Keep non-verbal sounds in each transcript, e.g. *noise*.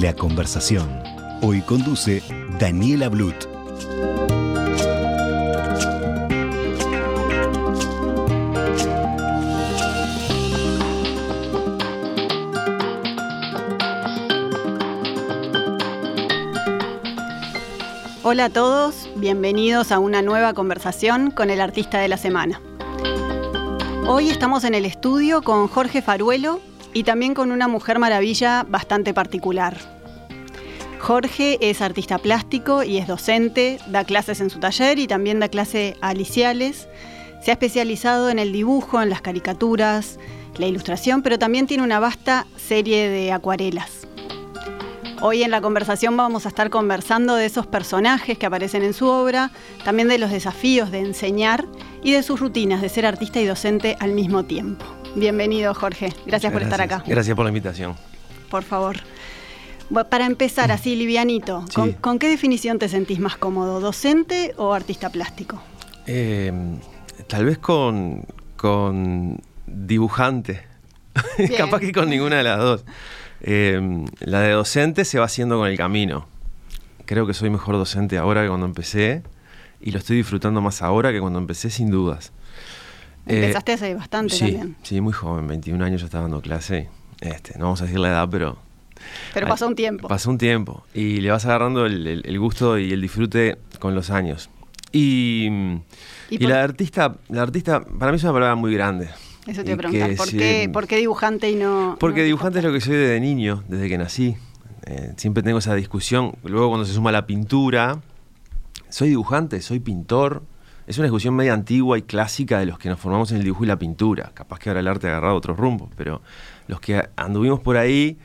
La conversación. Hoy conduce Daniela Blut. Hola a todos, bienvenidos a una nueva conversación con el artista de la semana. Hoy estamos en el estudio con Jorge Faruelo y también con una mujer maravilla bastante particular. Jorge es artista plástico y es docente, da clases en su taller y también da clase a aliciales. Se ha especializado en el dibujo, en las caricaturas, la ilustración, pero también tiene una vasta serie de acuarelas. Hoy en la conversación vamos a estar conversando de esos personajes que aparecen en su obra, también de los desafíos de enseñar y de sus rutinas de ser artista y docente al mismo tiempo. Bienvenido Jorge, gracias, por estar acá. Gracias por la invitación. Por favor. Para empezar así, livianito, ¿con, qué definición te sentís más cómodo, docente o artista plástico? Eh, tal vez con, con dibujante, *laughs* capaz que con ninguna de las dos. Em, la de docente se va haciendo con el camino. Creo que soy mejor docente ahora que cuando empecé y lo estoy disfrutando más ahora que cuando empecé, sin dudas. Empezaste hace bastante sí, también. Sí, muy joven, 21 años yo estaba dando clase. Este, no vamos a decir la edad, pero... Pero pasó un tiempo. Pasó un tiempo y le vas agarrando el, gusto y el disfrute con los años. Y, y, la artista, la artista, para mí es una palabra muy grande. Eso te iba a preguntar, ¿por qué, dibujante y no...? Porque dibujante es lo que soy desde niño, desde que nací. Eh, siempre tengo esa discusión. Luego cuando se suma la pintura, soy dibujante, soy pintor. Es una discusión media antigua y clásica de los que nos formamos en el dibujo y la pintura. Capaz que ahora el arte ha agarrado otros rumbos, pero los que anduvimos por ahí...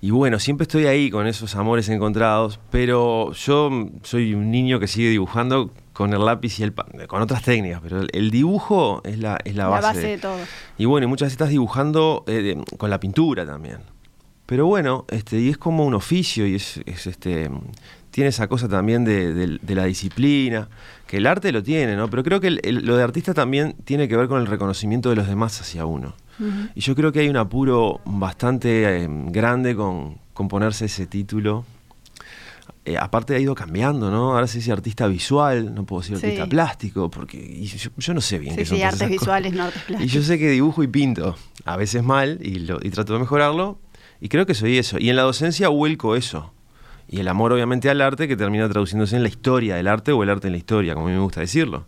Y bueno, siempre estoy ahí con esos amores encontrados, pero yo soy un niño que sigue dibujando con el lápiz y el con otras técnicas, pero el, dibujo es la, es la, base, de, todo. Y bueno, muchas veces estás dibujando eh, con la pintura también. Pero bueno, este, y es como un oficio y es, este tiene esa cosa también de, la disciplina, que el arte lo tiene, ¿no? Pero creo que lo de artista también tiene que ver con el reconocimiento de los demás hacia uno. Y yo creo que hay un apuro bastante eh, grande con, con ponerse ese título eh, aparte ha ido cambiando, ¿no? Ahora se dice artista visual, no puedo decir artista plástico, porque yo, no sé bien qué son Sí, artes visuales, no artes plásticos. Y yo sé que dibujo y pinto, a veces mal, y, trato de mejorarlo, y creo que soy eso. Y en la docencia vuelco eso. Y el amor, obviamente, al arte que termina traduciéndose en la historia del arte o el arte en la historia, como a mí me gusta decirlo.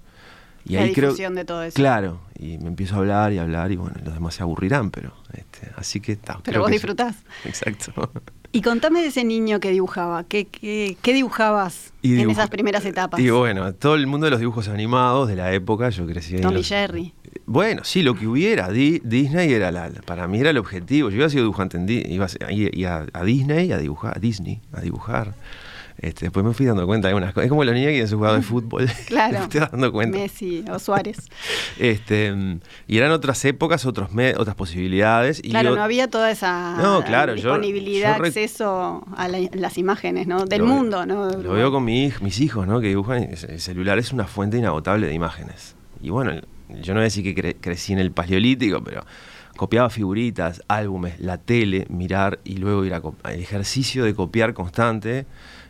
Y la ahí difusión de todo eso. Claro, y me empiezo a hablar y hablar, y bueno, los demás se aburrirán, pero este, así que está. Pero vos disfrutás. Exacto. Y contame de ese niño que dibujaba, ¿qué, qué, dibujabas en esas primeras etapas? Y bueno, todo el mundo de los dibujos animados de la época, yo crecí Tom y Jerry. Bueno, sí, lo que hubiera. Disney era la, para mí era el objetivo. Yo iba a ser dibujante en iba a, a, Disney a dibujar, a Disney a dibujar. Este, después me fui dando cuenta de unas cosas. Es como los niños que ser jugador de fútbol. *laughs* Claro. *laughs* me estoy dando cuenta. Messi o Suárez. este, y eran otras épocas, otros otras posibilidades. Y claro, no había toda esa disponibilidad, acceso a las imágenes ¿no? del mundo. ¿no? Lo veo con mi, mis hijos, ¿no? que dibujan. El celular es una fuente inagotable de imágenes. Y bueno, yo no voy a decir que crecí en el paleolítico, pero copiaba figuritas, álbumes, la tele, mirar y luego ir a ejercicio de copiar constante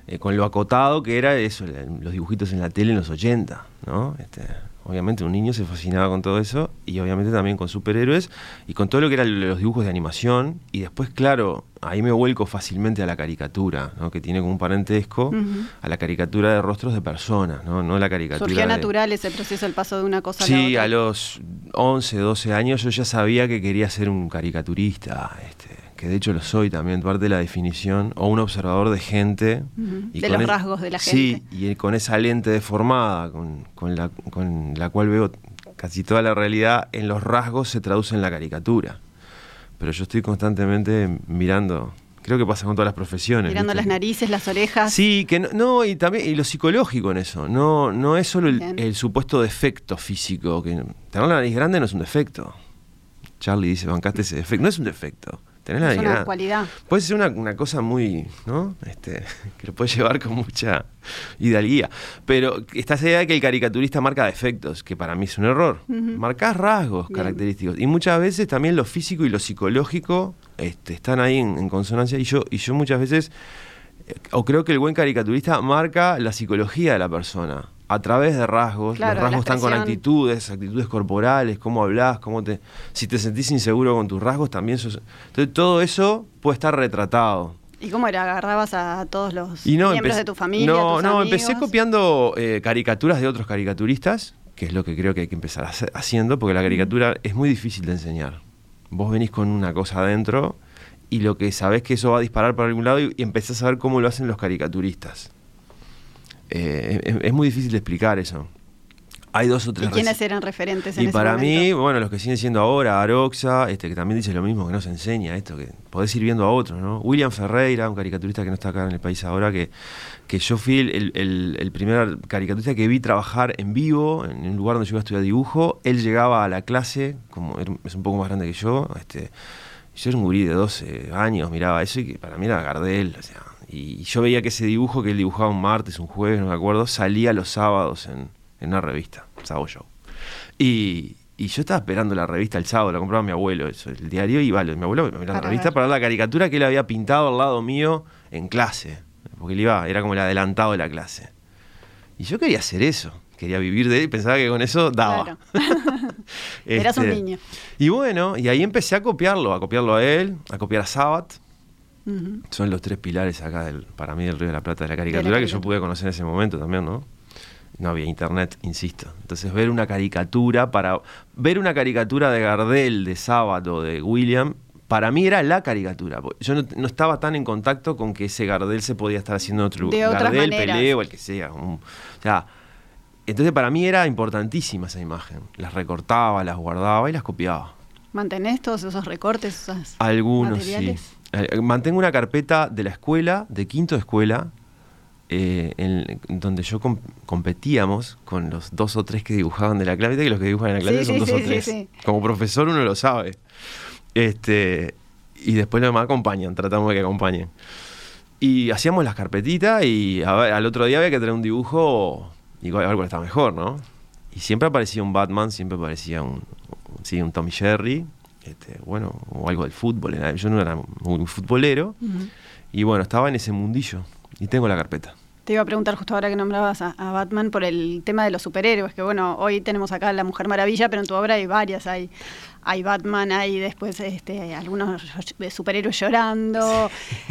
eh, con lo acotado que era eso, los dibujitos en la tele en los 80, ¿no? Este, obviamente un niño se fascinaba con todo eso y obviamente también con superhéroes y con todo lo que eran los dibujos de animación y después, claro, ahí me vuelco fácilmente a la caricatura, ¿no? que tiene como un parentesco a la caricatura de rostros de personas, no, no la caricatura. Surgió natural ese proceso, el paso de una cosa a la otra. Sí, a los 11, 12 años yo ya sabía que quería ser un caricaturista, este, que de hecho lo soy también, parte de la definición, o un observador de gente. y de los rasgos de la gente. Sí, y con esa lente deformada con, la, con la cual veo casi toda la realidad, en los rasgos se traduce en la caricatura. pero yo estoy constantemente mirando. Creo que pasa con todas las profesiones. Mirando ¿viste? las narices, las orejas. Sí, que no, no, y también y lo psicológico en eso. No, no es solo el supuesto defecto físico. Que tener la nariz grande no es un defecto. Charlie dice, bancaste ese defecto. No es un defecto. Tener la es una cualidad. Puede ser una, una cosa muy, ¿no? Este, *laughs* que lo puede llevar con mucha hidalguía. Pero está esa idea de que el caricaturista marca defectos, que para mí es un error. Marcás rasgos Bien. característicos. Y muchas veces también lo físico y lo psicológico este, están ahí en, en consonancia. Y yo, y yo muchas veces, eh, o creo que el buen caricaturista marca la psicología de la persona. A través de rasgos, Claro, los rasgos están con actitudes, actitudes corporales, cómo hablas, cómo te. Si te sentís inseguro con tus rasgos, también sos. Entonces todo eso puede estar retratado. ¿Y cómo era? ¿Agarrabas a todos los Y no, miembros de tu familia? No, tus no, amigos? empecé copiando eh, caricaturas de otros caricaturistas, que es lo que creo que hay que empezar haciendo, porque la caricatura es muy difícil de enseñar. Vos venís con una cosa adentro y lo que sabés que eso va a disparar por algún lado y, y empezás a ver cómo lo hacen los caricaturistas. Eh, es, es muy difícil de explicar eso. Hay dos o ¿Y tres quiénes reci- eran referentes en y ese para mí, momento? bueno, los que siguen siendo ahora, Aroxa, este, que también dice lo mismo, que no se enseña esto, que podés ir viendo a otros, ¿no? William Ferreira, un caricaturista que no está acá en el país ahora, que, que yo fui el, el- el primer caricaturista que vi trabajar en vivo, en un lugar donde yo iba a estudiar dibujo. Él llegaba a la clase, como es un poco más grande que yo, este, yo era un gurí de 12 años, miraba eso y que para mí era Gardel, o sea, y yo veía que ese dibujo que él dibujaba un martes, un jueves, no me acuerdo, salía los sábados en, en una revista, Sábado Show. Y, y yo estaba esperando la revista el sábado, la compraba mi abuelo, eso, el diario, y vale, mi abuelo me miraba la revista para ver la caricatura que él había pintado al lado mío en clase, porque él iba, era como el adelantado de la clase. Y yo quería hacer eso, quería vivir de él, pensaba que con eso daba. Claro. *laughs* Eras un Este, niño. Y bueno, y ahí empecé a copiarlo, a copiarlo a él, a copiar a Sabat. Son los tres pilares acá del, para mí del Río de la Plata de la caricatura que yo pude conocer en ese momento también, ¿no? No había internet, insisto. Entonces ver una caricatura para ver una caricatura de Gardel, de Sábado, de William, para mí era la caricatura. Yo no, no estaba tan en contacto con que ese Gardel se podía estar haciendo en otro De Gardel, maneras. Pelé o el que sea. un- o sea, entonces para mí era importantísima esa imagen. Las recortaba, las guardaba y las copiaba. ¿Mantenés todos esos recortes, esos Algunos materiales? sí. Eh, Mantengo una carpeta de la escuela, de quinto de escuela, eh, en, donde yo com- competíamos con los dos o tres que dibujaban de la clase. Que los que dibujan en la clase Sí, son sí, dos sí, o tres. Como profesor uno lo sabe. Este, y después los demás acompañan, tratamos de que acompañen. Y hacíamos las carpetitas y a ver, al otro día había que traer un dibujo y a ver cuál estaba mejor, ¿no? Y siempre aparecía un Batman, siempre aparecía un, sí, un Tommy Jerry, este, bueno, o algo del fútbol. Yo no era muy futbolero. Y bueno, estaba en ese mundillo. Y tengo la carpeta. Te iba a preguntar justo ahora que nombrabas a, a Batman por el tema de los superhéroes, que bueno, hoy tenemos acá a la Mujer Maravilla, pero en tu obra hay varias, hay, hay Batman, hay después este, algunos superhéroes llorando,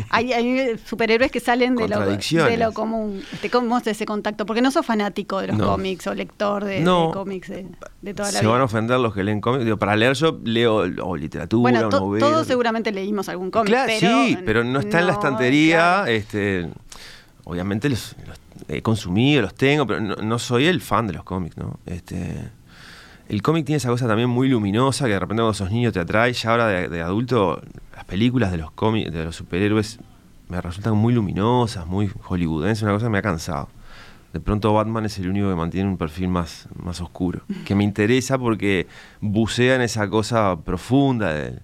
hay, hay superhéroes que salen de lo, Contradicciones. de lo común. Este, ¿Cómo es ese contacto? Porque no sos fanático de los No. cómics o lector de, cómics de, de toda la Se vida. van a ofender los que leen cómics. Digo, para leer yo leo o literatura, bueno, to- todos seguramente leímos algún cómic, Claro, pero, sí, pero no está en la estantería. claro. Este, obviamente los, los he consumido, los tengo, pero no, no soy el fan de los cómics, ¿no? Este, el cómic tiene esa cosa también muy luminosa que de repente cuando sos niño te atrae. Ya ahora de, de adulto, las películas de los cómics, de los superhéroes, me resultan muy luminosas, muy hollywoodenses, una cosa que me ha cansado. De pronto Batman es el único que mantiene un perfil más, más oscuro, que me interesa porque bucea en esa cosa profunda del,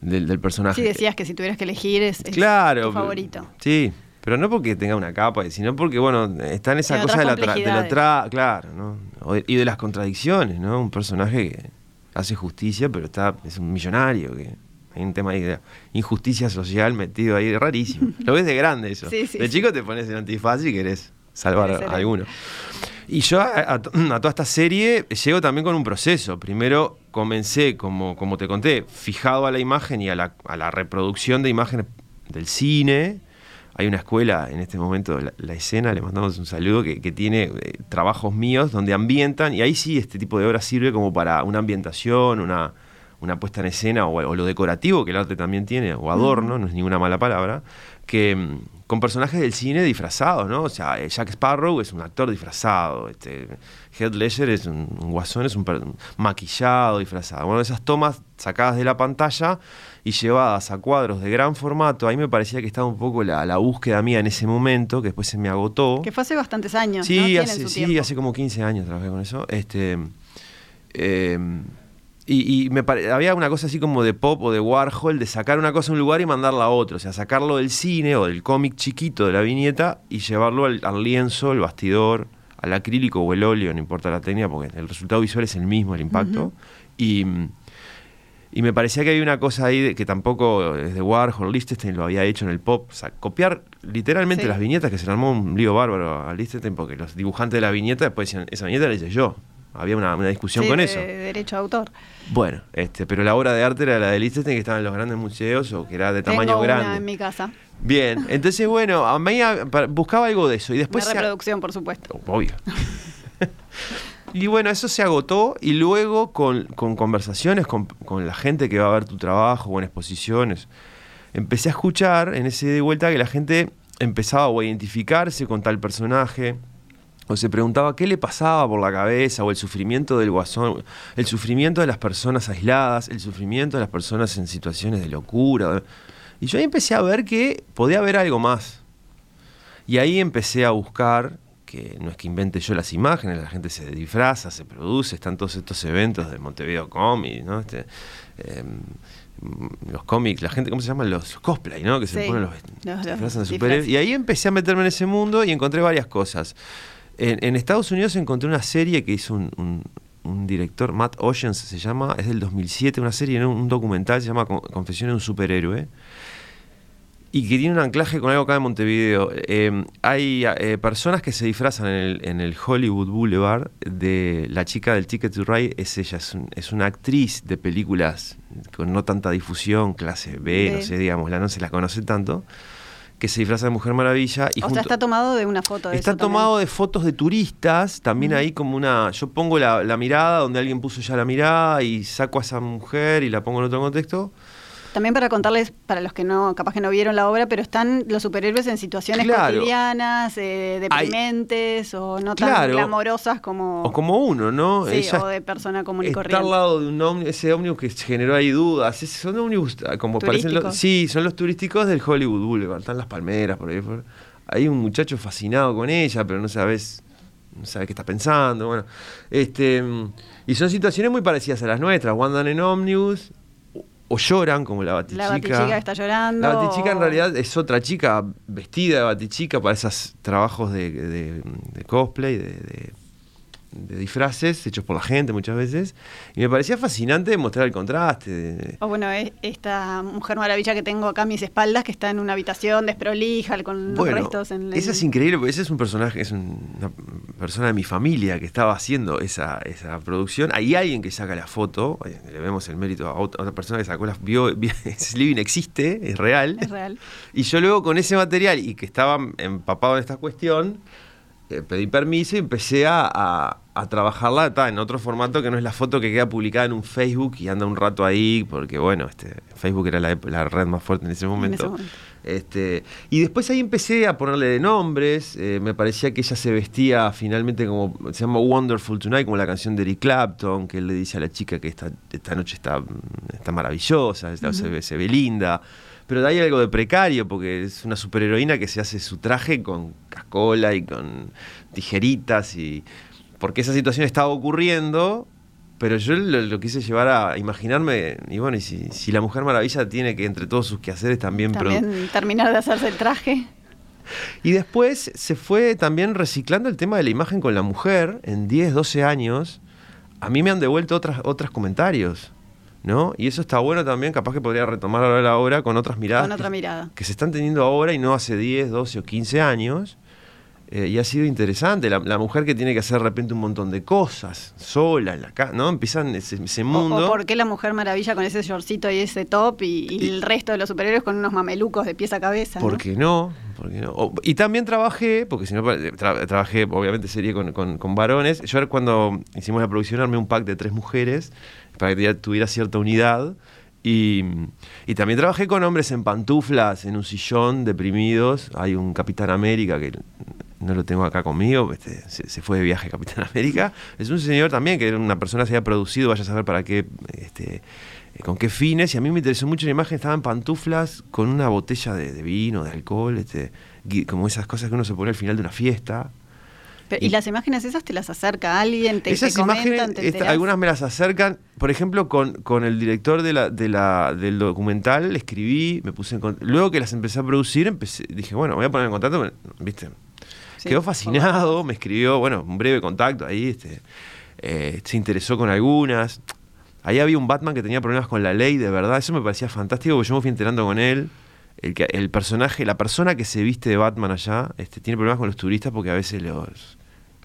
del, del personaje. Sí, decías que si tuvieras que elegir es, es Claro. tu favorito. Sí, pero no porque tenga una capa, sino porque, bueno, está en esa cosa de la, tra- de la complejidades. tra- claro, ¿no? Y de las contradicciones, ¿no? Un personaje que hace justicia, pero está es un millonario, que hay un tema ahí de injusticia social metido ahí, rarísimo. Lo ves de grande eso. *laughs* Sí, sí, de sí. chico te pones el antifaz y querés salvar a, a alguno. Y yo a, a- a toda esta serie llego también con un proceso. Primero comencé, como, como te conté, fijado a la imagen y a la, a la reproducción de imágenes del cine. Hay una escuela en este momento, la, la escena, le mandamos un saludo, que, que tiene eh, trabajos míos donde ambientan, y ahí sí este tipo de obra sirve como para una ambientación, una, una puesta en escena o, o lo decorativo que el arte también tiene, o adorno, no es ninguna mala palabra, que mm, con personajes del cine disfrazados, ¿no? O sea, eh, Jack Sparrow es un actor disfrazado, este, Heath Ledger es un, un guasón, es un, per- maquillado, disfrazado. Bueno, esas tomas sacadas de la pantalla y llevadas a cuadros de gran formato, ahí me parecía que estaba un poco la, la búsqueda mía en ese momento, que después se me agotó. Que fue hace bastantes años. ¿no? Sí, Tienen hace, sí hace como 15 años trabajé con eso. Este, eh, y y me pare- había una cosa así como de pop o de Warhol, de sacar una cosa a un lugar y mandarla a otro. O sea, sacarlo del cine o del cómic chiquito de la viñeta y llevarlo al, al lienzo, al bastidor, al acrílico o el óleo, no importa la técnica, porque el resultado visual es el mismo, el impacto. y, y me parecía que había una cosa ahí de- que tampoco es de Warhol, Lichtenstein lo había hecho en el pop. O sea, copiar literalmente Sí. las viñetas que se le armó un lío bárbaro a Lichtenstein porque los dibujantes de la viñeta después decían, esa viñeta la hice yo. Había una, una discusión Sí, con de- eso. de derecho de autor. Bueno, este, pero la obra de arte era la de Lichtenstein que estaba en los grandes museos o que era de tamaño Tengo grande. una en mi casa. Bien, entonces bueno, a mí buscaba algo de eso y después Una se- reproducción, por supuesto. Obvio. *laughs* y bueno, eso se agotó y luego con, con conversaciones con, con la gente que va a ver tu trabajo o en exposiciones, empecé a escuchar en ese de vuelta que la gente empezaba a identificarse con tal personaje o se preguntaba qué le pasaba por la cabeza o el sufrimiento del guasón, el sufrimiento de las personas aisladas, el sufrimiento de las personas en situaciones de locura. Y yo ahí empecé a ver que podía haber algo más. Y ahí empecé a buscar, que no es que invente yo las imágenes, la gente se disfraza, se produce, están todos estos eventos de Montevideo Comics, ¿no? Este, em, los cómics, la gente, ¿cómo se llaman? Los cosplay, ¿no? Que se ponen los, los- los disfrazan de superhéroes. Y ahí empecé a meterme en ese mundo y encontré varias cosas. En, en Estados Unidos encontré una serie que hizo un, un- un director, Matt Oceans se llama, es del 2007, una serie, ¿no? un documental, se llama Con- Confesiones de un superhéroe y que tiene un anclaje con algo acá de Montevideo. Eh, hay eh, personas que se disfrazan en el, en el Hollywood Boulevard de la chica del Ticket to Ride, es ella, es, un- es una actriz de películas con no tanta difusión, clase B, no sé, digamos, la no se la conoce tanto, que se disfraza de Mujer Maravilla. Y o junto- sea, está tomado de una foto de Está eso también. tomado de fotos de turistas, también ahí como una... Yo pongo la, la mirada donde alguien puso ya la mirada y saco a esa mujer y la pongo en otro contexto. También para contarles, para los que no, capaz que no vieron la obra, pero están los superhéroes en situaciones Claro. cotidianas, eh, deprimentes o no tan Claro. glamorosas como, O como uno, ¿no? sí, Ella o de persona común y está corriente. al lado de un ómnibus, ese ómnibus que generó ahí dudas. Ese- son ómnibus como parecen los. Sí, son los turísticos del Hollywood Boulevard. Están las palmeras por ahí. por- Hay un muchacho fascinado con ella, pero no sabes no sabe qué está pensando. Bueno, este mm, y son situaciones muy parecidas a las nuestras. O andan en ómnibus o, lloran como la batichica. La batichica está llorando. La batichica en realidad es otra chica vestida de batichica para esos trabajos de, de- de cosplay, de, de- de disfraces hechos por la gente muchas veces. Y me parecía fascinante mostrar el contraste. O bueno, es- esta mujer maravilla que tengo acá a mis espaldas, que está en una habitación desprolija, con los Bueno, restos en esa es increíble porque ese es un personaje, es un- una persona de mi familia que estaba haciendo esa, esa producción. Hay alguien que saca la foto, eh, le vemos el mérito a otra, persona que sacó la vio, *laughs* vio- existe, es real. Es real. Y yo luego con ese material y que estaba empapado en esta cuestión, eh, pedí permiso y empecé a, a- a trabajarla ta, en otro formato que no es la foto que queda publicada en un Facebook y anda un rato ahí, porque bueno, este, Facebook era la, la red más fuerte en ese momento. momento. Este, y después ahí empecé a ponerle de nombres, eh, me parecía que ella se vestía finalmente como, se llama Wonderful Tonight, como la canción de Eric Clapton, que él le dice a la chica que esta, esta noche está, está maravillosa, está- se, ve, se ve linda. Pero de ahí algo de precario, porque es una superheroína que se hace su traje con cascola y con tijeritas, y porque esa situación estaba ocurriendo, pero yo lo, lo quise llevar a imaginarme, y bueno, y si, si la Mujer Maravilla tiene que entre todos sus quehaceres también... También terminar de hacerse el traje. y después se fue también reciclando el tema de la imagen con la mujer en 10, 12 años. A mí me han devuelto otras, otros comentarios, ¿no? Y eso está bueno también, capaz que podría retomar ahora la obra con otras miradas. Con otra que- mirada. Que se están teniendo ahora y no hace 10, 12 o 15 años. Eh, y ha sido interesante. La, la mujer que tiene que hacer de repente un montón de cosas, sola, en la casa, ¿no? Empiezan ese, ese mundo. o por qué la mujer maravilla con ese shortcito y ese top y, y Y- el resto de los superhéroes con unos mamelucos de pies a cabeza. ¿no? ¿Por qué no? ¿por qué no? O- y también trabajé, porque si no, tra- trabajé, obviamente, serie con, con- con varones. Yo cuando hicimos la producción armé un pack de tres mujeres para que tuviera cierta unidad. Y, y también trabajé con hombres en pantuflas, en un sillón, deprimidos. Hay un Capitán América que no lo tengo acá conmigo, este, se, se fue de viaje Capitán *laughs* América. Es un señor también que era una persona que se había producido, vaya a saber para qué, este, eh, con qué fines. Y a mí me interesó mucho la imagen, estaba en pantuflas con una botella de, de vino, de alcohol, este, como esas cosas que uno se pone al final de una fiesta. Pero- ¿Y Y- las imágenes esas te las acerca alguien? ¿Te, Esas te comentan? imágenes, te esta- enterás? algunas me las acercan. Por ejemplo, con, con el director de la, de la, del documental, escribí, me puse en Luego que las empecé a producir, empecé, dije, bueno, me voy a poner en contacto, con- ¿viste? Sí, Quedó fascinado, me escribió, bueno, un breve contacto ahí, este, eh, se interesó con algunas. Ahí había un Batman que tenía problemas con la ley, de verdad, eso me parecía fantástico, porque yo me fui enterando con él. El, que- el personaje, la persona que se viste de Batman allá, este, tiene problemas con los turistas porque a veces los,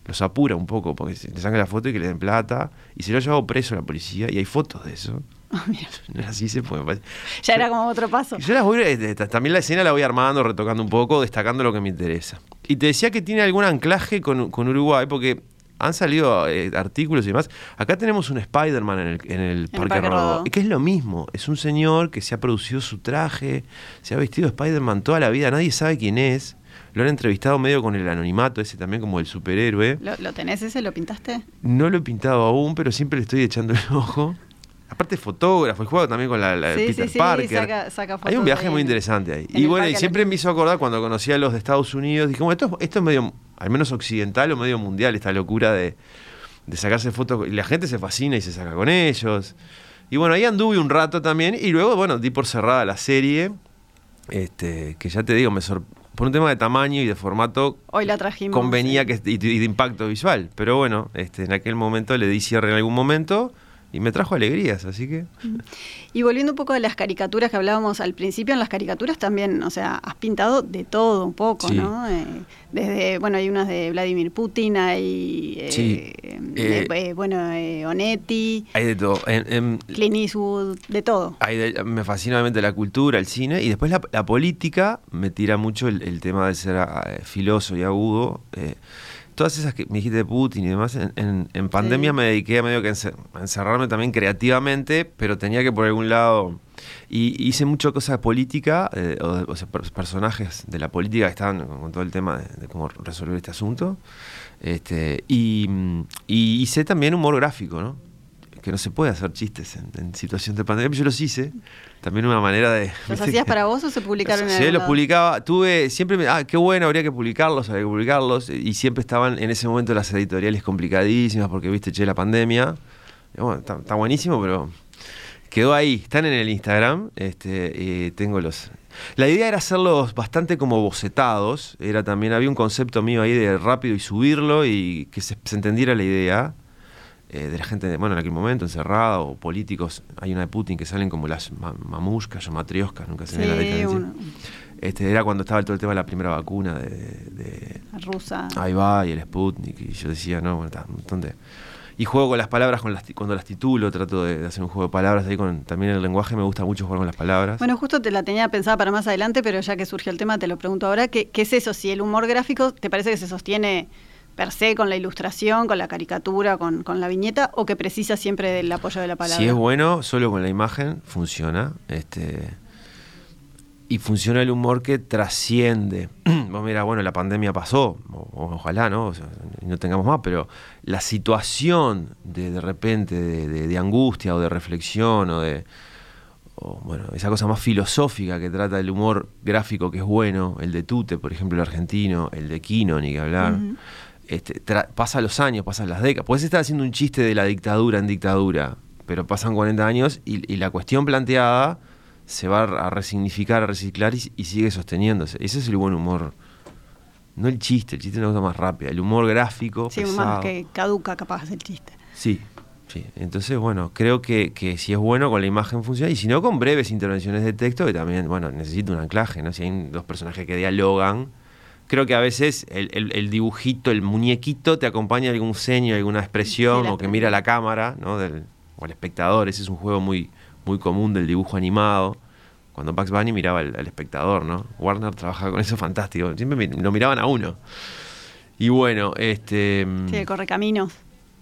los apura un poco, porque se- le sacan la foto y que le den plata, y se lo ha llevado preso la policía, y hay fotos de eso. *laughs* Ah, mira, *laughs* así se puede. ya era como otro paso. Yo las voy, ta- también la escena la voy armando, retocando un poco, destacando lo que me interesa. Y te decía que tiene algún anclaje con, con Uruguay, porque han salido eh, artículos y demás. Acá tenemos un Spider-Man en el, en el Parque, Parque Rodó, Rodó. que es lo mismo. Es un señor que se ha producido su traje, se ha vestido de Spider-Man toda la vida, nadie sabe quién es. Lo han entrevistado medio con el anonimato, ese también como el superhéroe. ¿Lo, lo tenés ese? ¿Lo pintaste? No lo he pintado aún, pero siempre le estoy echando el ojo. Aparte fotógrafo, he jugado también con la, la Sí, Peter sí, sí, Parker. saca- saca Hay un viaje ahí muy interesante ahí. Y bueno, y siempre me hizo acordar cuando conocí a los de Estados Unidos, dije, bueno, esto, esto es medio, al menos occidental o medio mundial, esta locura de, de sacarse fotos. Y la gente se fascina y se saca con ellos. Y bueno, ahí anduve un rato también. Y luego, bueno, di por cerrada la serie. Este, que ya te digo, me sor- por un tema de tamaño y de formato, Hoy la trajimos. convenía que y, y de impacto visual. Pero bueno, este, en aquel momento le di cierre en algún momento y me trajo alegrías, así que. Y volviendo un poco a las caricaturas que hablábamos al principio, en las caricaturas también, o sea, has pintado de todo un poco, Sí. ¿no? Eh, desde, bueno, hay unas de Vladimir Putin, hay, eh, Sí. Eh, bueno, Onetti, Hay de todo. Clint Eastwood, de todo. hay de- me fascina obviamente la cultura, el cine, y después la, la política me tira mucho el, el tema de ser ah, filoso y agudo. Todas esas que me dijiste de Putin y demás, en, en- en pandemia Sí. me dediqué a medio que a encerrarme también creativamente, pero tenía que por algún lado... Y hice mucho cosa de política, eh, o, de- o sea, per- personajes de la política que estaban con, todo el tema de, de cómo resolver este asunto. Este, y, y hice también humor gráfico, ¿no? Que no se puede hacer chistes en, en situación de pandemia. Yo los hice. También una manera de. ¿Los hacías para vos o se publicaron en Sí, los lado? publicaba. Tuve, siempre me, ah, qué bueno, habría que publicarlos, habría que publicarlos. Y siempre estaban en ese momento las editoriales complicadísimas porque, viste, che, la pandemia. Y bueno, está, está buenísimo, pero quedó ahí. Están en el Instagram. Este, eh, tengo los. La idea era hacerlos bastante como bocetados. Era también, había un concepto mío ahí de rápido y subirlo y que se, se entendiera la idea eh, de la gente, bueno, en aquel momento encerrada o políticos. Hay una de Putin que salen como las ma- mamushkas o matrioscas, nunca se Sí, la diferencia. uno- Este, era cuando estaba todo el tema de la primera vacuna de, de- rusa. ahí va y el Sputnik y yo decía, no, bueno, está, un montón de- y juego con las palabras con las ti- cuando las titulo, trato de, de hacer un juego de palabras ahí con también el lenguaje me gusta mucho jugar con las palabras. Bueno, justo te la tenía pensada para más adelante, pero ya que surgió el tema, te lo pregunto ahora. ¿Qué, qué es eso? Si el humor gráfico te parece que se sostiene per se con la ilustración, con la caricatura, con, con la viñeta, o que precisa siempre del apoyo de la palabra? Si es bueno, solo con la imagen funciona. Este, y funciona el humor que trasciende. *clears throat* Vos mira, bueno, la pandemia pasó, o- ojalá, ¿no? O sea, no tengamos más, pero la situación de de repente de, de- de angustia o de reflexión o de. o, bueno, esa cosa más filosófica que trata el humor gráfico que es bueno, el de Tute, por ejemplo, el argentino, el de Kino, ni que hablar. Este, pasa los años, pasan las décadas. Puedes estar haciendo un chiste de la dictadura en dictadura, pero pasan 40 años y, y la cuestión planteada se va a resignificar, a reciclar y, y sigue sosteniéndose. Ese es el buen humor. No el chiste, el chiste es una cosa más rápida. El humor gráfico, Sí, más que caduca capaz el chiste. Sí, sí. Entonces, bueno, creo que, que si es bueno con la imagen funciona y si no con breves intervenciones de texto que también, bueno, necesita un anclaje, ¿no? Si hay dos personajes que dialogan, creo que a veces el, el- el dibujito, el muñequito te acompaña algún seño, alguna expresión o que mira la cámara, ¿no? Del, o al espectador. Ese es un juego muy, muy común del dibujo animado. cuando Bugs Bunny miraba al, espectador, ¿no? Warner trabajaba con eso fantástico. Siempre lo miraban a uno. Y bueno, este. Sí, el correcaminos.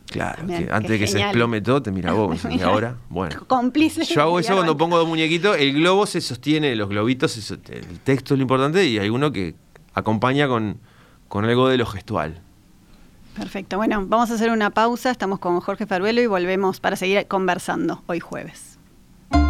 Claro, antes de que se desplome todo, te mira vos. *laughs* y ahora, bueno. *laughs* Cómplice. Yo hago eso cuando pongo dos muñequitos. El globo se sostiene, los globitos, el texto es lo importante y hay uno que acompaña con, con algo de lo gestual. Perfecto. Bueno, vamos a hacer una pausa. Estamos con Jorge Faruelo y volvemos para seguir conversando hoy jueves.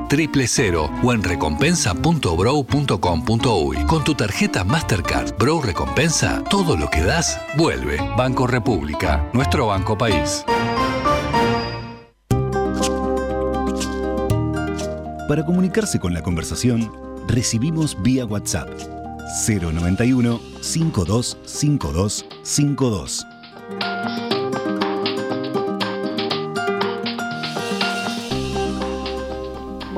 1996 triple cero o en recompensa.bro.com.uy. Con tu tarjeta Mastercard Bro Recompensa, todo lo que das vuelve. Banco República, nuestro banco país. Para comunicarse con la conversación, recibimos vía WhatsApp 091 525252.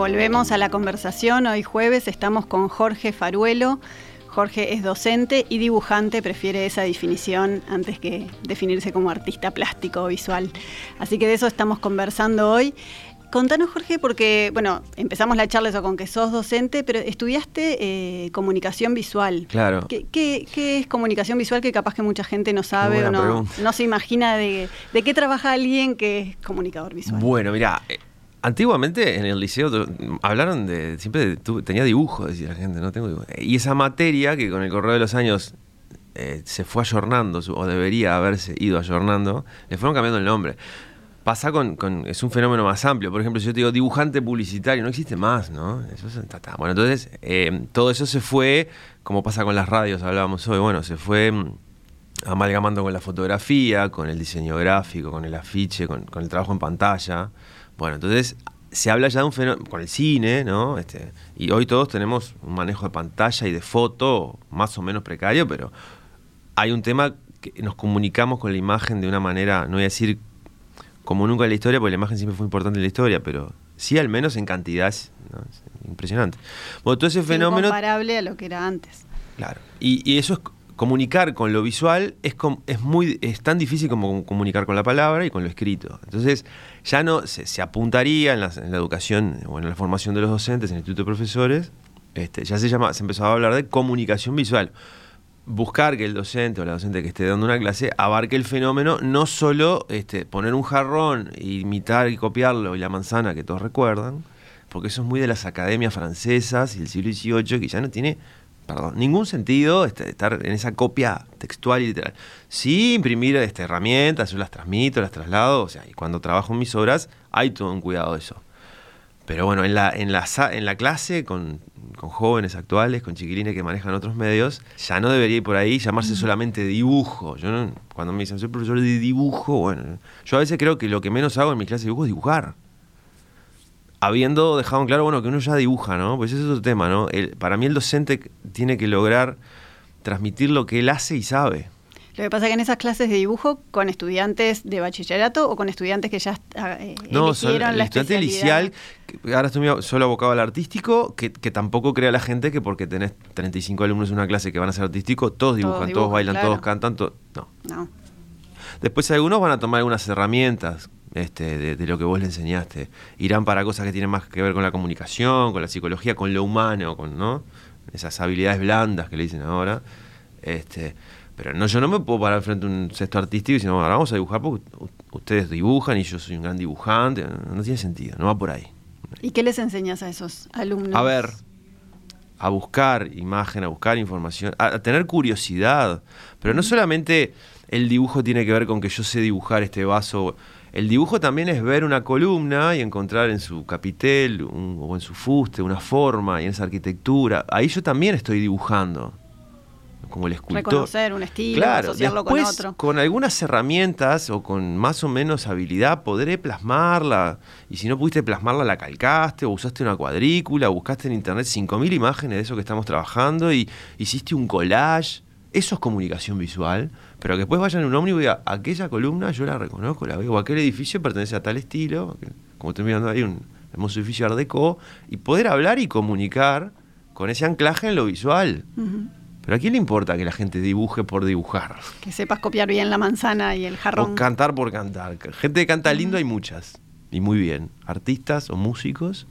Volvemos a la conversación. Hoy jueves estamos con Jorge Faruelo. Jorge es docente y dibujante, prefiere esa definición antes que definirse como artista plástico o visual. Así que de eso estamos conversando hoy. Contanos, Jorge, porque, bueno, empezamos la charla eso con que sos docente, pero estudiaste eh, comunicación visual. Claro. ¿Qué, es comunicación visual que capaz que mucha gente no sabe o no, no, se imagina de, de, qué trabaja alguien que es comunicador visual? Bueno, mira, eh, Antiguamente en el liceo hablaron de. Siempre tenía dibujo, decía la gente, no tengo dibujo. Y esa materia que con el correo de los años eh, se fue ayornando, o debería haberse ido ayornando, le fueron cambiando el nombre. Pasa con, Es un fenómeno más amplio. Por ejemplo, si yo te digo dibujante publicitario, no existe más, ¿no? Eso es, Bueno, entonces eh, todo eso se fue, como pasa con las radios, hablábamos hoy, bueno, se fue mm, amalgamando con la fotografía, con el diseño gráfico, con el afiche, con el trabajo en pantalla. Bueno, entonces se habla ya de un fenómeno con el cine, ¿no? Este, y hoy todos tenemos un manejo de pantalla y de foto más o menos precario, pero hay un tema que nos comunicamos con la imagen de una manera, no voy a decir como nunca en la historia, porque la imagen siempre fue importante en la historia, pero sí al menos en cantidad impresionante. Bueno, todo ese fenómeno... Comparable a lo que era antes. Claro. Y, y eso es comunicar con lo visual es, es, muy, es tan difícil como comunicar con la palabra y con lo escrito. Entonces, ya no se, apuntaría en la, educación o en la formación de los docentes, en el instituto de profesores, este, ya se, llama, se empezó a hablar de comunicación visual. Buscar que el docente o la docente que esté dando una clase abarque el fenómeno, no solo este, poner un jarrón, imitar y copiarlo y la manzana que todos recuerdan, porque eso es muy de las academias francesas y el siglo XVIII, que ya no tiene perdón, ningún sentido este, estar en esa copia textual y literal. Sí, imprimir este, herramientas, yo las transmito, las traslado, o sea, y cuando trabajo en mis obras hay todo un cuidado de eso. Pero bueno, en la, en la, en la clase, con, jóvenes actuales, con chiquilines que manejan otros medios, ya no debería ir por ahí llamarse solamente dibujo. Yo cuando me dicen, soy profesor de dibujo, bueno, yo a veces creo que lo que menos hago en mi clase de dibujo es dibujar habiendo dejado en claro, bueno, que uno ya dibuja, ¿no? Pues ese es otro tema, ¿no? para mí el docente tiene que lograr transmitir lo que él hace y sabe. Lo que pasa es que en esas clases de dibujo, con estudiantes de bachillerato o con estudiantes que ya eh, no, eligieron la estudiante inicial, ahora estoy solo abocado al artístico, que, tampoco crea la gente que porque tenés 35 alumnos en una clase que van a ser artísticos, todos dibujan, todos, bailan, todos cantan, no. no. Después algunos van a tomar algunas herramientas, este, de, lo que vos le enseñaste. Irán para cosas que tienen más que ver con la comunicación, con la psicología, con lo humano, con ¿no? esas habilidades blandas que le dicen ahora. Este, pero no, yo no me puedo parar frente a un sexto artístico y decir, ahora vamos a dibujar porque ustedes dibujan y yo soy un gran dibujante. No, tiene sentido, no va por ahí. ¿Y qué les enseñas a esos alumnos? A ver, a buscar imagen, a buscar información, a, tener curiosidad. Pero no solamente el dibujo tiene que ver con que yo sé dibujar este vaso el dibujo también es ver una columna y encontrar en su capitel o en su fuste una forma y en esa arquitectura. Ahí yo también estoy dibujando. como el escultor. Reconocer un estilo, Claro, asociarlo con después, otro. con algunas herramientas o con más o menos habilidad podré plasmarla. Y si no pudiste plasmarla, la calcaste o usaste una cuadrícula, buscaste en internet 5.000 imágenes de eso que estamos trabajando y hiciste un collage. Eso es comunicación visual, pero que después vayan en un ómnibus y diga, aquella columna yo la reconozco, la veo, o aquel edificio pertenece a tal estilo, como estoy mirando ahí, un hermoso edificio Art Deco, y poder hablar y comunicar con ese anclaje en lo visual. Pero ¿a quién le importa que la gente dibuje por dibujar? Que sepas copiar bien la manzana y el jarrón. O cantar por cantar. Gente que canta lindo hay muchas. Y muy bien. Artistas o músicos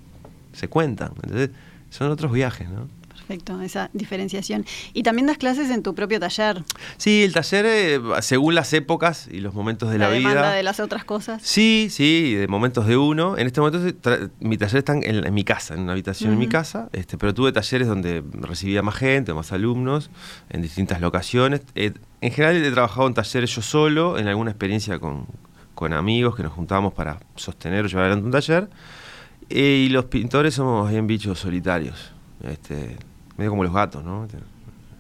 se cuentan. Entonces, son otros viajes, ¿no? Perfecto, esa diferenciación. Y también das clases en tu propio taller. Sí, el taller, eh, según las épocas y los momentos de la, demanda vida. de las otras cosas. Sí, sí, de momentos de uno. En este momento mi taller está en, en mi casa, en una habitación en mi casa, este, pero tuve talleres donde recibía más gente, más alumnos, en distintas locaciones. Eh, en general he trabajado en talleres yo solo, en alguna experiencia con, con amigos que nos juntábamos para sostener o llevar adelante un taller. Eh, y los pintores somos bien bichos solitarios, este, medio como los gatos, ¿no?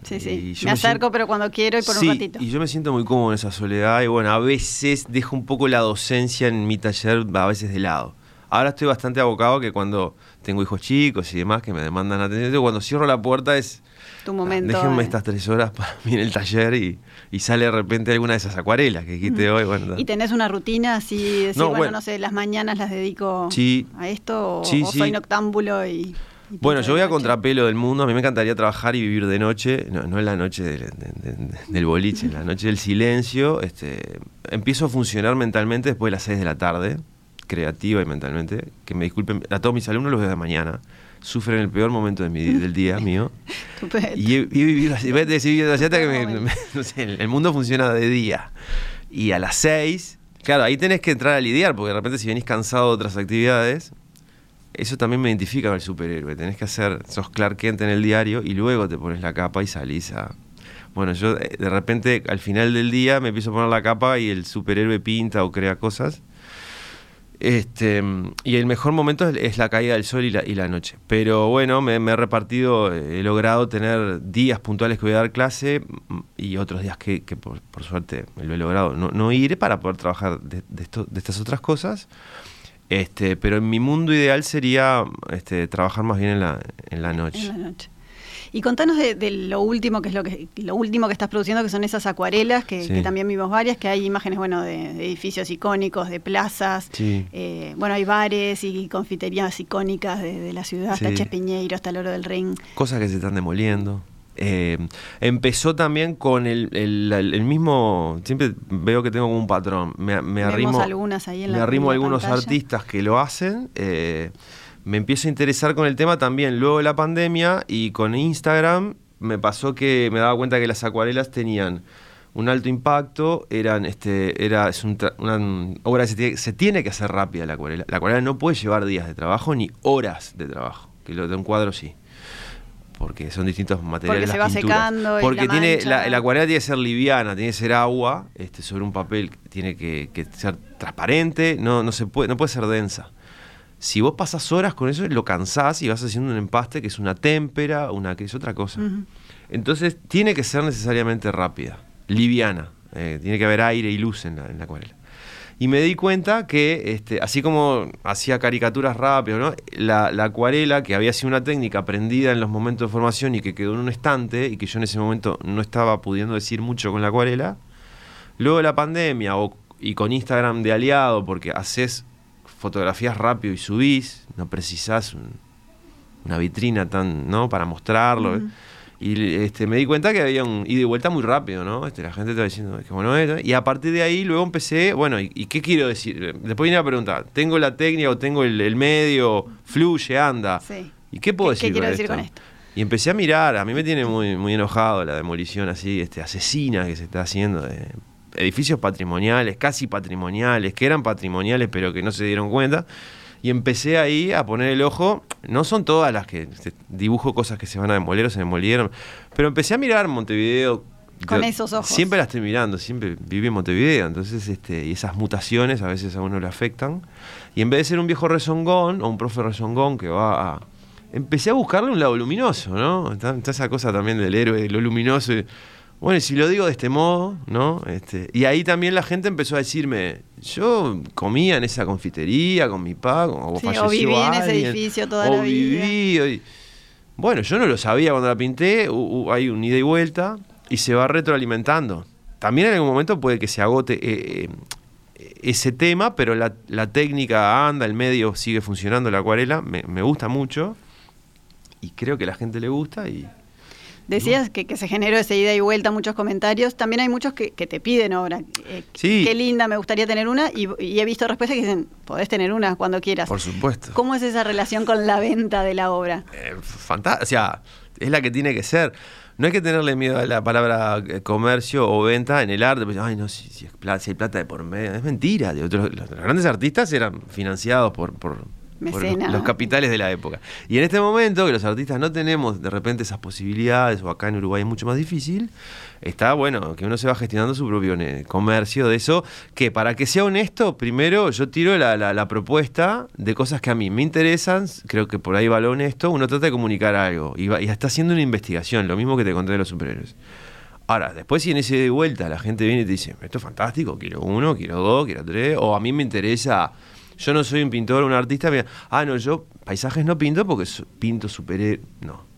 Sí, sí. Me acerco, siento- pero cuando quiero y por sí, un ratito. y yo me siento muy cómodo en esa soledad y bueno, a veces dejo un poco la docencia en mi taller, a veces de lado. Ahora estoy bastante abocado que cuando tengo hijos chicos y demás que me demandan atención, cuando cierro la puerta es, Tu momento. déjenme eh. estas tres horas *laughs* para mí en el taller y, y sale de repente alguna de esas acuarelas que quité hoy. Bueno, ¿Y tenés una rutina así, decir, No, bueno, bueno. no sé, las mañanas las dedico Sí. a esto o, Sí, o sí. soy noctámbulo y... Bueno, yo voy a contrapelo del mundo. A mí me encantaría trabajar y vivir de noche, no, no en la noche del, de- de- del boliche, en la noche del silencio. Este, empiezo a funcionar mentalmente después de las 6 de la tarde, creativa y mentalmente. Que me disculpen, a todos mis alumnos los veo de mañana. Sufren el peor momento de mi, del día mío. Y he, he vivido así, vete, he vivido así hasta que me- Bueno. me- no sé, el, el mundo funciona de día. Y a las 6, claro, ahí tenés que entrar a lidiar, porque de repente si venís cansado de otras actividades, eso también me identifica con el superhéroe. Tenés que hacer, sos Clark Kent en el diario y luego te pones la capa y salís a... Bueno, yo eh, de repente al final del día me empiezo a poner la capa y el superhéroe pinta o crea cosas. Este, y el mejor momento es, la caída del sol y la, noche. Pero bueno, me, me he repartido, eh, he logrado tener días puntuales que voy a dar clase mm, y otros días que, por, suerte lo he logrado no, no ir para poder trabajar de estas otras cosas. Este, pero en mi mundo ideal sería este, trabajar más bien en la, en la noche. En la noche. Y contanos de, de lo último que es lo que lo último que estás produciendo, que son esas acuarelas, que, Sí. que también vimos varias, que hay imágenes, bueno, de, de edificios icónicos, de plazas, Sí. eh, bueno, hay bares y confiterías icónicas de, de la ciudad, Sí. hasta Chespiñeiro, hasta el Oro del Ring. cosas que se están demoliendo. Eh, empezó también con el, el- mismo, siempre veo que tengo como un patrón, me, arrimo, algunas ahí en me la- arrimo algunos pantalla. artistas que lo hacen, eh, me empiezo a interesar con el tema también luego de la pandemia y con Instagram me pasó que me daba cuenta que las acuarelas tenían un alto impacto, eran este era es un tra- una obra que se tiene, se tiene que hacer rápida la acuarela. La acuarela no puede llevar días de trabajo ni horas de trabajo, que lo de un cuadro sí. Porque son distintos materiales. Porque se va pinturas. secando y Porque la tiene la, la acuarela tiene que ser liviana, tiene que ser agua, este, sobre un papel, tiene que, que ser transparente, no, no se puede, no puede ser densa. Si vos pasas horas con eso, lo cansás y vas haciendo un empaste que es una témpera, una que es otra cosa. Entonces tiene que ser necesariamente rápida, liviana. eh, tiene que haber aire y luz en la, en la acuarela. Y me di cuenta que, este, así como hacía caricaturas rápido, ¿no? la, la acuarela, que había sido una técnica aprendida en los momentos de formación y que quedó en un estante, y que yo en ese momento no estaba pudiendo decir mucho con la acuarela, luego de la pandemia o, y con Instagram de aliado, porque haces fotografías rápido y subís, no precisás un- una vitrina tan, ¿no? Para mostrarlo. Y este, me di cuenta que había un ida y vuelta muy rápido, ¿no? Este, la gente estaba diciendo, qué bueno es. Y a partir de ahí luego empecé, bueno, ¿y, y qué quiero decir? Después vine a preguntar, ¿tengo la técnica o tengo el, el medio? ¿Fluye, anda? Sí. ¿Y qué puedo ¿Qué- decir, qué quiero con, decir esto? con esto? Y empecé a mirar, a mí me tiene muy, muy enojado la demolición así, este, asesina que se está haciendo de edificios patrimoniales, casi patrimoniales, que eran patrimoniales pero que no se dieron cuenta. Y empecé ahí a poner el ojo, no son todas las que dibujo cosas que se van a demoler o se demolieron, pero empecé a mirar Montevideo. Con Yo esos ojos. Siempre la estoy mirando, siempre viví en Montevideo, entonces este, y esas mutaciones a veces a uno le afectan. Y en vez de ser un viejo rezongón o un profe rezongón que va a empecé a buscarle un lado luminoso, ¿no? Está, está esa cosa también del héroe, lo luminoso. Bueno, y si lo digo de este modo, ¿no? Este, y ahí también la gente empezó a decirme, yo comía en esa confitería con mi papá, o Sí, o viví en ese edificio toda o la vida. viví, y- bueno, yo no lo sabía cuando la pinté, hay un ida y vuelta y se va retroalimentando. También en algún momento puede que se agote eh, eh, ese tema, pero la, la técnica anda, el medio sigue funcionando, la acuarela, me, me gusta mucho y creo que a la gente le gusta y Decías que, que se generó esa ida y vuelta, muchos comentarios. También hay muchos que, que te piden obra. eh, Sí. Qué linda, me gustaría tener una. Y, y he visto respuestas que dicen, podés tener una cuando quieras. por supuesto. ¿Cómo es esa relación con la venta de la obra? Eh, fanta- o sea, es la que tiene que ser. No hay que tenerle miedo a la palabra eh, comercio o venta en el arte. Pues, Ay, no, si, si es plata, si hay plata de por medio. Es mentira. los grandes artistas eran financiados por, por, los, capitales de la época. Y en este momento, que los artistas no tenemos de repente esas posibilidades, o acá en Uruguay es mucho más difícil, está bueno que uno se va gestionando su propio comercio de eso. Que para que sea honesto, primero yo tiro la, la- la propuesta de cosas que a mí me interesan, creo que por ahí va lo honesto, uno trata de comunicar algo y, va- y está haciendo una investigación, lo mismo que te conté de los superhéroes. Ahora, después si en ese de vuelta la gente viene y te dice, esto es fantástico, quiero uno, quiero dos, quiero tres, o a mí me interesa, yo no soy un pintor, un artista, mira, ah, no, yo paisajes no pinto porque pinto superhéroes, no.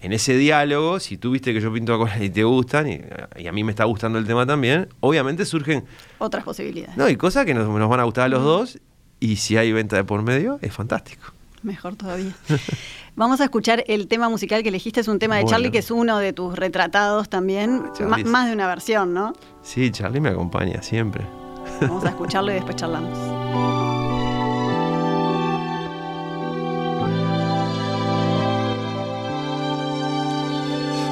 En ese diálogo, si tú viste que yo pinto acuarelas y te gustan, y, y a mí me está gustando el tema también, obviamente surgen, Otras posibilidades. no, hay cosas que nos, nos van a gustar a los dos, y si hay venta de por medio, es fantástico. Mejor todavía. *laughs* Vamos a escuchar el tema musical que elegiste. Es un tema de Bueno. Charlie, que es uno de tus retratados también. Es- más de una versión, ¿no? Sí, Charlie me acompaña siempre. Vamos a escucharlo y después charlamos.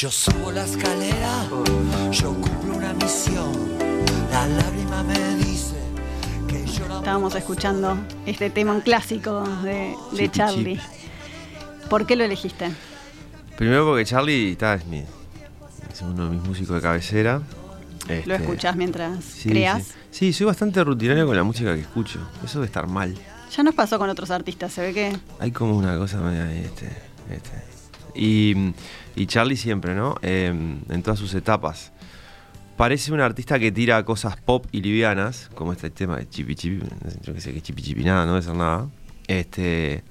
Yo subo la escalera, yo cumplo una misión. La lágrima me dice que yo la Estábamos escuchando este tema, un clásico de, Charlie. ¿Por qué lo elegiste? Primero porque Charlie está, es, mi- es uno de mis músicos de cabecera. ¿Lo Este, escuchás mientras sí, creas? Sí. Sí, soy bastante rutinario con la música que escucho. Eso de estar mal. Ya nos pasó con otros artistas, se ve que Hay como una cosa media este, este. Y, y Charlie siempre, ¿no? Eh, en todas sus etapas. Parece un artista que tira cosas pop y livianas, como este tema de chipi chipi, yo que sé que chipi chipi nada, no debe ser nada. Este,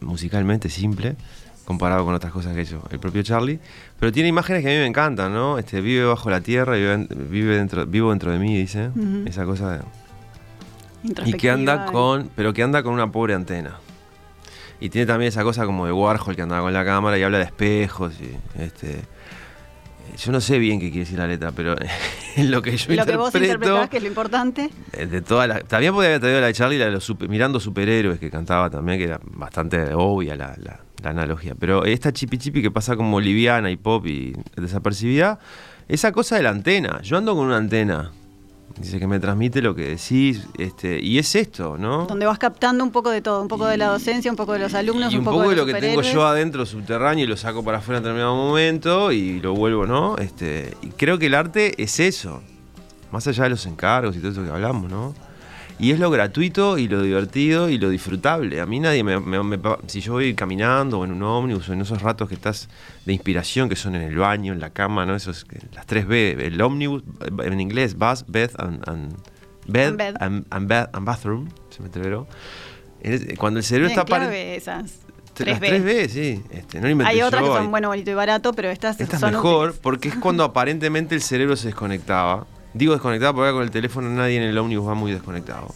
musicalmente simple, comparado con otras cosas que ha hecho el propio Charlie. Pero tiene imágenes que a mí me encantan, ¿no? Este, vive bajo la tierra, vive, vive dentro, vivo dentro de mí, dice. Esa cosa de, y que anda con, pero que anda con una pobre antena. Y tiene también esa cosa como de Warhol que andaba con la cámara y habla de espejos y este yo no sé bien qué quiere decir la letra, pero *laughs* lo que yo Lo que vos interpreto interpretás, que es lo importante. eh, de todas las también podría haber traído la de Charlie la de los super- mirando superhéroes que cantaba también que era bastante obvia la, la- la analogía, pero esta chipi chipi que pasa como liviana y pop y desapercibida, esa cosa de la antena, yo ando con una antena. Dice que me transmite lo que decís, este, y es esto, ¿no? Donde vas captando un poco de todo, un poco de la docencia, un poco de los alumnos, y un poco, de de lo que tengo yo adentro subterráneo y lo saco para afuera en determinado momento y lo vuelvo, ¿no? Este, y creo que el arte es eso, más allá de los encargos y todo eso que hablamos, ¿no? Y es lo gratuito y lo divertido y lo disfrutable. A mí nadie me, me- me Si yo voy caminando o en un ómnibus o en esos ratos que estás de inspiración, que son en el baño, en la cama, ¿no? Esos, las tres B, el ómnibus, en inglés, bus, bed and, and- bed, And bed. And, and bed and bathroom, se me entreveró. Cuando el cerebro Bien, está clave esas. las 3B. 3B, sí. Este, no lo Hay otras que son hay- bueno, bonito y barato, pero estas Esta es son mejor útiles. porque es cuando *laughs* aparentemente el cerebro se desconectaba. Digo desconectado porque con el teléfono nadie en el ómnibus va muy desconectado.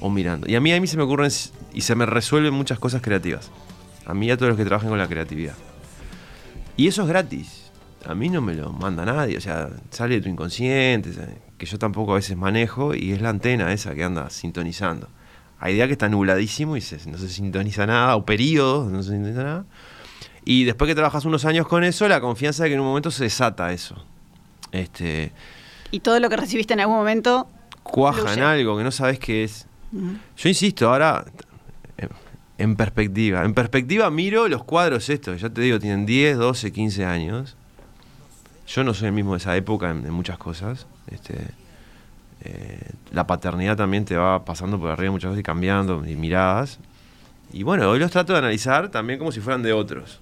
O mirando. Y a mí, a mí se me ocurren y se me resuelven muchas cosas creativas. A mí y a todos los que trabajan con la creatividad. Y eso es gratis. a mí no me lo manda nadie, o sea, sale de tu inconsciente, que yo tampoco a veces manejo, y es la antena esa que anda sintonizando. Hay día que está nubladísimo y no se sintoniza nada, o periodos, no se sintoniza nada. Y después que trabajas unos años con eso, la confianza de que en un momento se desata eso. Este, y todo lo que recibiste en algún momento. Cuaja en algo que no sabes qué es. Yo insisto, ahora, en perspectiva. En perspectiva miro los cuadros estos, ya te digo, tienen 10, 12, 15 años. Yo no soy el mismo de esa época en, muchas cosas. Este, eh, la paternidad también te va pasando por arriba muchas veces y cambiando y miradas. Y bueno, hoy los trato de analizar también como si fueran de otros.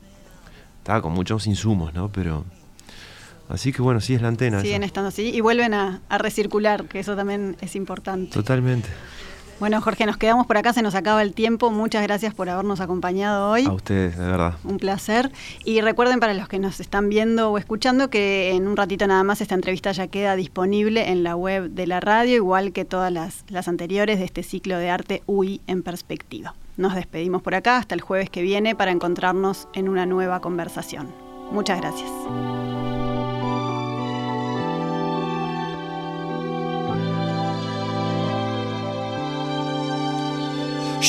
Estaba con muchos insumos, ¿no? Pero Así que bueno, sí es la antena. Siguen estando así y vuelven a, recircular, que eso también es importante. Totalmente. Bueno, Jorge, nos quedamos por acá, se nos acaba el tiempo. Muchas gracias por habernos acompañado hoy. A ustedes, de verdad. Un placer. Y recuerden para los que nos están viendo o escuchando que en un ratito nada más esta entrevista ya queda disponible en la web de la radio, igual que todas las, las anteriores de este ciclo de arte UI en perspectiva. Nos despedimos por acá hasta el jueves que viene para encontrarnos en una nueva conversación. Muchas gracias.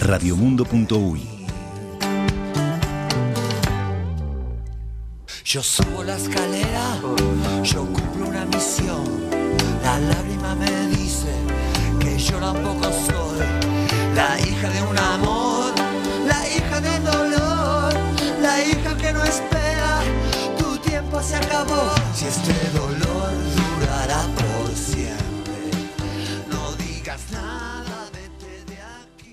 radiomundo.uy. Yo subo la escalera, yo cumplo una misión. La lágrima me dice que yo tampoco soy la hija de un amor, la hija de dolor, la hija que no espera. Tu tiempo se acabó. Si este